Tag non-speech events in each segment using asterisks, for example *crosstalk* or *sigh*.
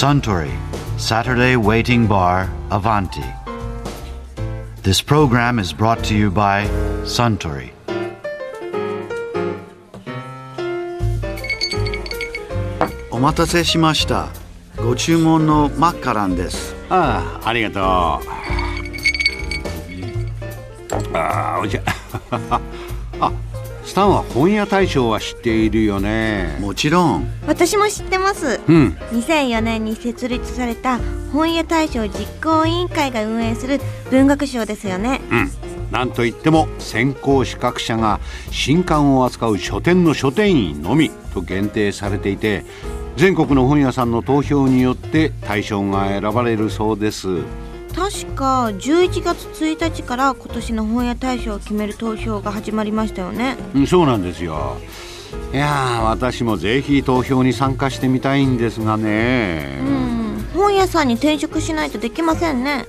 Suntory Saturday Waiting Bar Avanti. This program is brought to you by Suntory. お待たせしましたご注文のマッカランですああありがとうああおいしいあ スタンは本屋大賞は知っているよね。もちろん。私も知ってます。うん。2004年に設立された本屋大賞実行委員会が運営する文学賞ですよね。うん。なんといっても選考資格者が新刊を扱う書店の書店員のみと限定されていて全国の本屋さんの投票によって大賞が選ばれるそうです確か11月1日から今年の本屋大賞を決める投票が始まりましたよね。うんそうなんですよ。いやー私もぜひ投票に参加してみたいんですがね。うん。本屋さんに転職しないとできませんね。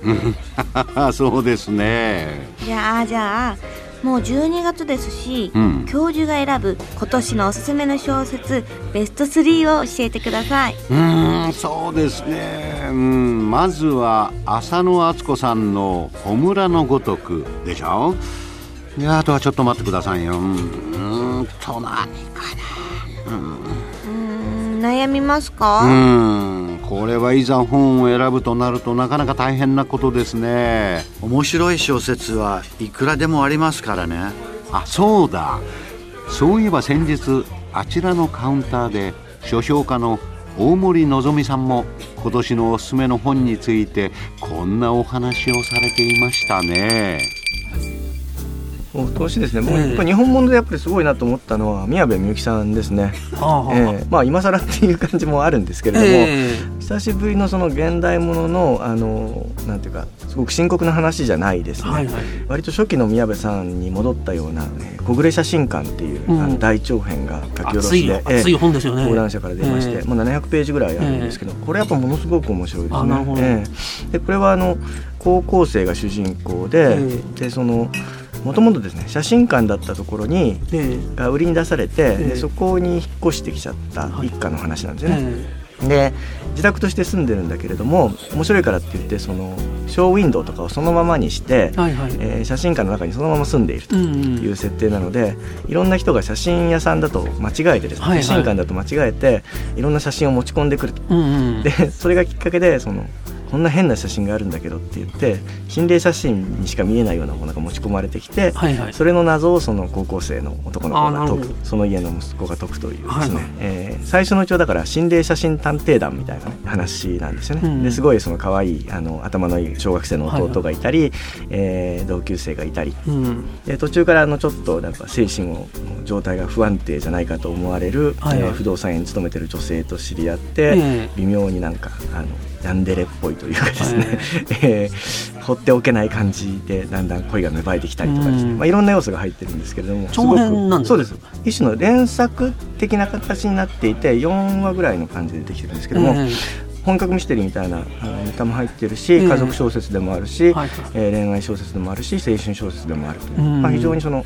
*laughs* そうですね。じゃあじゃあもう12月ですし、うん。教授が選ぶ今年のおすすめの小説ベスト3を教えてください。うーんそうですね。うんまずは浅野敦子さんの「穂村のごとく」でしょ？いやあとはちょっと待ってくださいよ。うんと何かうーん悩みますか、なうんこれはいざ本を選ぶとなるとなかなか大変なことですね。面白い小説はいくらでもありますからね。あそうだ。そういえば先日あちらのカウンターで書評家の大森のぞみさんも今年のおすすめの本についてこんなお話をされていましたね。お通しですね、もうええやっぱり日本物でやっぱりすごいなと思ったのは宮部みゆきさんですね、はあ、ええ。まあ今更っていう感じもあるんですけれども、え久しぶりのその現代もののあのなんていうかすごく深刻な話じゃないですね、えはいはい。割と初期の宮部さんに戻ったような「小暮写真館」っていう、うん。あの大長編が書き下ろしで、ええ熱い本ですよね。講談社から出まして、ええ。もう700ページぐらいあるんですけど、これやっぱものすごく面白いですね。ええ。でこれはあの高校生が主人公で、えでそのもともとですね写真館だったところにええ。が売りに出されて、ええ。でそこに引っ越してきちゃった一家の話なんですよね。えで自宅として住んでるんだけれども面白いからって言ってそのショーウィンドウとかをそのままにして、えはいはい、えー写真館の中にそのまま住んでいるとうんうん。いう設定なので、いろんな人が写真屋さんだと間違えてですね、はいはい。写真館だと間違えていろんな写真を持ち込んでくると。うんうん。でそれがきっかけでそのこんな変な写真があるんだけどって言って心霊写真にしか見えないようなものが持ち込まれてきて、はいはい。それの謎をその高校生の男の子が解く。その家の息子が解くというですね、はいはい。えー最初のうちはだから心霊写真探偵団みたいな、ね、話なんですよね、うん。ですごいその可愛いあの頭のいい小学生の弟がいたり、えー同級生がいたり。うん。で途中からあのちょっとなんか精神をもう状態が不安定じゃないかと思われる、はい。はいえー不動産屋に勤めてる女性と知り合って、ええ。微妙になんかあのヤンデレっぽいというかですね、*laughs* えー放っておけない感じでだんだん恋が芽生えてきたりとかですね、うん。まあ、いろんな要素が入ってるんですけれども長編なんですか？そうです。一種の連作的な形になっていて4話ぐらいの感じでできてるんですけども、え本格ミステリーみたいなネタも入ってるし、ええ。家族小説でもあるし、えー恋愛小説でもあるし青春小説でもあるという、うん。まあ、非常にその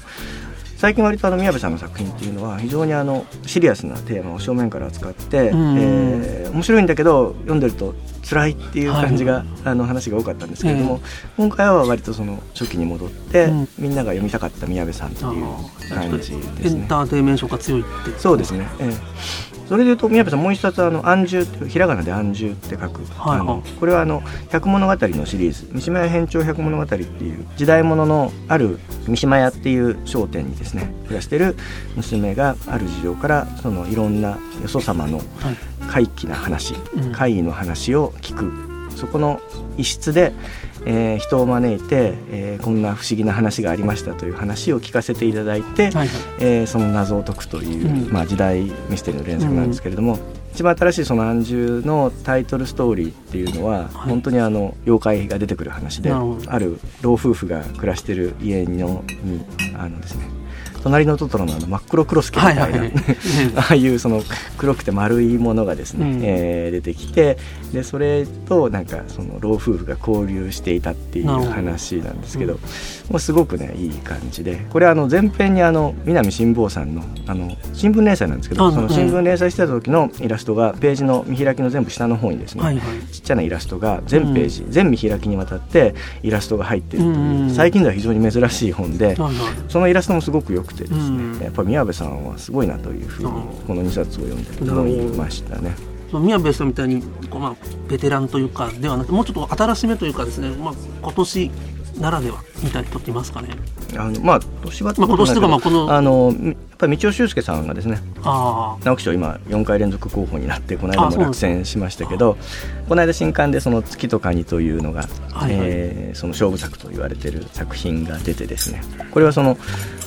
最近割とあの宮部さんの作品っていうのは非常にあのシリアスなテーマを正面から扱って、うんえー面白いんだけど読んでると辛いっていう感じが、はい。あの話が多かったんですけれども、今回は割とその初期に戻って、うん。みんなが読みたかった宮部さんっていうあ感じエですね。ンターテインメントが強いってそうですね、ええそれでいうと宮部さんもう一冊あの安住っていうひらがなで安住って書く、はいあのこれはあの百物語のシリーズ三島屋編長百物語っていう時代物のある三島屋っていう商店にですね暮らしてる娘がある事情からそのいろんなよそ様のはい。怪奇な話、うん。怪異の話を聞くそこの一室で、えー人を招いて、えーこんな不思議な話がありましたという話を聞かせていただいて、はいはい。えーその謎を解くという、うん。まあ、時代ミステリーの連作なんですけれども、一番新しいその「安住」のタイトルストーリーっていうのは、はい。本当にあの妖怪が出てくる話である老夫婦が暮らしてる家のにあのですね隣のトトロのあの真っ黒クロスケみたいな、はいはい。は *laughs* いああいうその黒くて丸いものがですね、うん。えー出てきてでそれとなんかその老夫婦が交流していたっていう話なんですけどうんもうすごくねいい感じで。これはあの前編にあの南辛坊さんのあの新聞連載なんですけどあその新聞連載してた時のイラストがページの見開きの全部下の方にですね、はいはい。ちっちゃなイラストが全ページ、全見開きにわたってイラストが入ってるという、うん。最近では非常に珍しい本で、はいはい。そのイラストもすごく良くてですね、うん。やっぱ宮部さんはすごいなというふうにう。んこの2冊を読んで思いましたね。その宮部さんみたいにこう、まあ、ベテランというかではなくてもうちょっと新しめというかですね、まあ、今年ならではみたいな人っていますかね？あのまあ年はまあ今年とかまあこのあのやっぱり道尾修介さんがですねあ直木賞今4回連続候補になってこの間も落選しましたけどこの間新刊でその「月とカニ」というのが、はいはい。えーその勝負作と言われてる作品が出てですねこれはその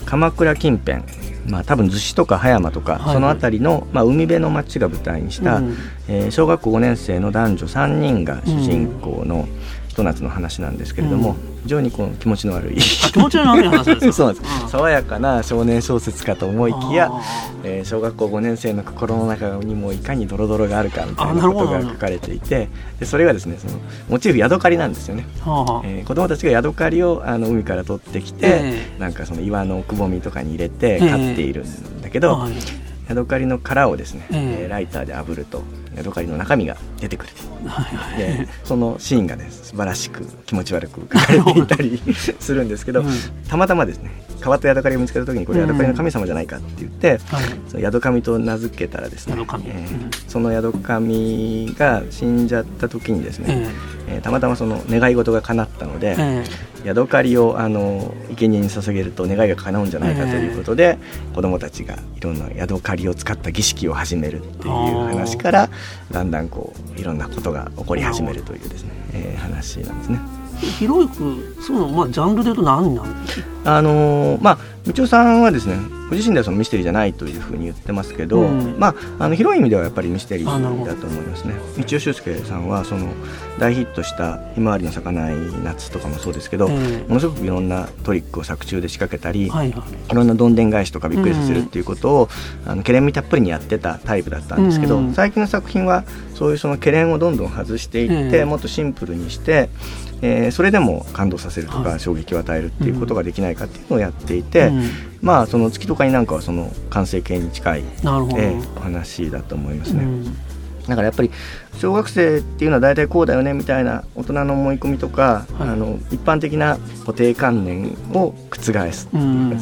鎌倉近辺まあ多分逗子とか葉山とか、はいはい。その辺りの、まあ、海辺の町が舞台にした、うん。えー小学校5年生の男女3人が主人公のひと夏の話なんですけれども、うん非常にこの気持ちの悪い。あ気持ちの悪い話ですか？*laughs* そうなんです、うん。爽やかな少年小説かと思いきやえー小学校5年生の心の中にもいかにドロドロがあるかみたいあなことが書かれていてでそれがですねそのモチーフヤドカリなんですよね、はあはあ。えー子供たちがヤドカリをあの海から取ってきて、え。なんかその岩のくぼみとかに入れてええ。飼っているんだけど、はいヤドカリの殻をですね、ええ。えーライターで炙るとヤドカリの中身が出てくるはいはいでそのシーンがね素晴らしく気持ち悪く書かれていたり *laughs* するんですけど、うん。たまたまですね変わったヤドカリを見つけた時にこれヤドカリの神様じゃないかって言って、はい。そのヤドカミと名付けたらですねえーうん。そのヤドカミが死んじゃった時にですね、え。えーたまたまその願い事が叶ったので、ええヤドカリをあの生贄に捧げると願いが叶うんじゃないかということで、子供たちがいろんなヤドカリを使った儀式を始めるっていう話からだんだんこういろんなことが起こり始めるというですね、えー話なんですね。え広くそのまあジャンルで言うと何なんですか？あのーまあ道夫さんはですねご自身ではそのミステリーじゃないというふうに言ってますけど、うん。まああの広い意味ではやっぱりミステリーだと思いますね道夫修介さんはその大ヒットした「ひまわりの咲かない夏」とかもそうですけど、ええ。ものすごくいろんなトリックを作中で仕掛けたり、はいはい。いろんなどんでん返しとかびっくりさせるっていうことを、あのケレン味たっぷりにやってたタイプだったんですけど、うん。最近の作品はそういうそのケレンをどんどん外していって、ええ。もっとシンプルにして、えーそれでも感動させるとか、はい。衝撃を与えるっていうことができないかっていうのをやっていて、うん。まあその月とかになんかはその完成形に近い、えーお話だと思いますね。うんだからやっぱり小学生っていうのは大体こうだよねみたいな大人の思い込みとか、はい。あの一般的な固定観念を覆すです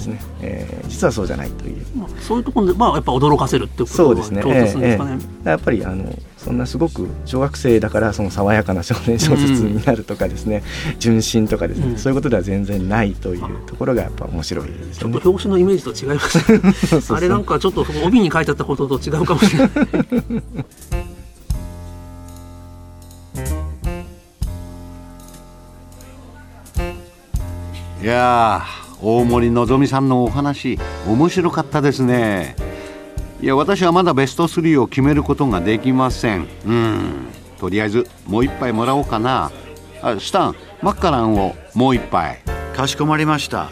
ね、えー実はそうじゃないという。まあ、そういうところで、まあ、やっぱ驚かせるっていうことがそうですね。ですかね。ええ。ええやっぱりあのそんなすごく小学生だからその爽やかな少年小説になるとかですね、純真とかですね、うん。そういうことでは全然ないというところがやっぱ面白いですよね。ちょっと。表紙のイメージと違います *laughs* あれなんかちょっと帯に書いてあったことと違うかもしれない。*laughs* やー大森のぞみさんのお話面白かったですね。いや私はまだベスト3を決めることができません。うん。とりあえずもう一杯もらおうかな。あスタンマッカランをもう一杯。かしこまりました。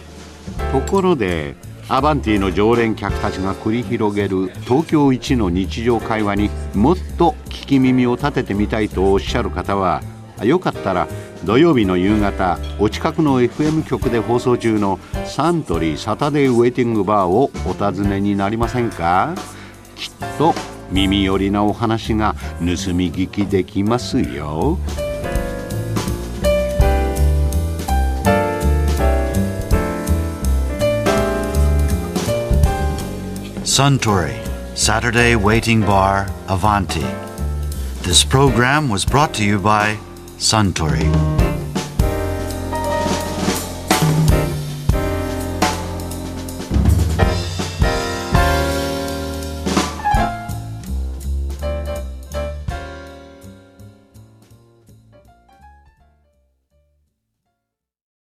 ところでアバンティの常連客たちが繰り広げる東京一の日常会話にもっと聞き耳を立ててみたいとおっしゃる方はよかったら土曜日の夕方お近くの FM 局で放送中のサントリーサタデーウェイティングバーをお尋ねになりませんか？きっと耳寄りなお話が盗み聞きできますよ。Suntory, Saturday Waiting Bar, Avanti. This program was brought to you by Suntory.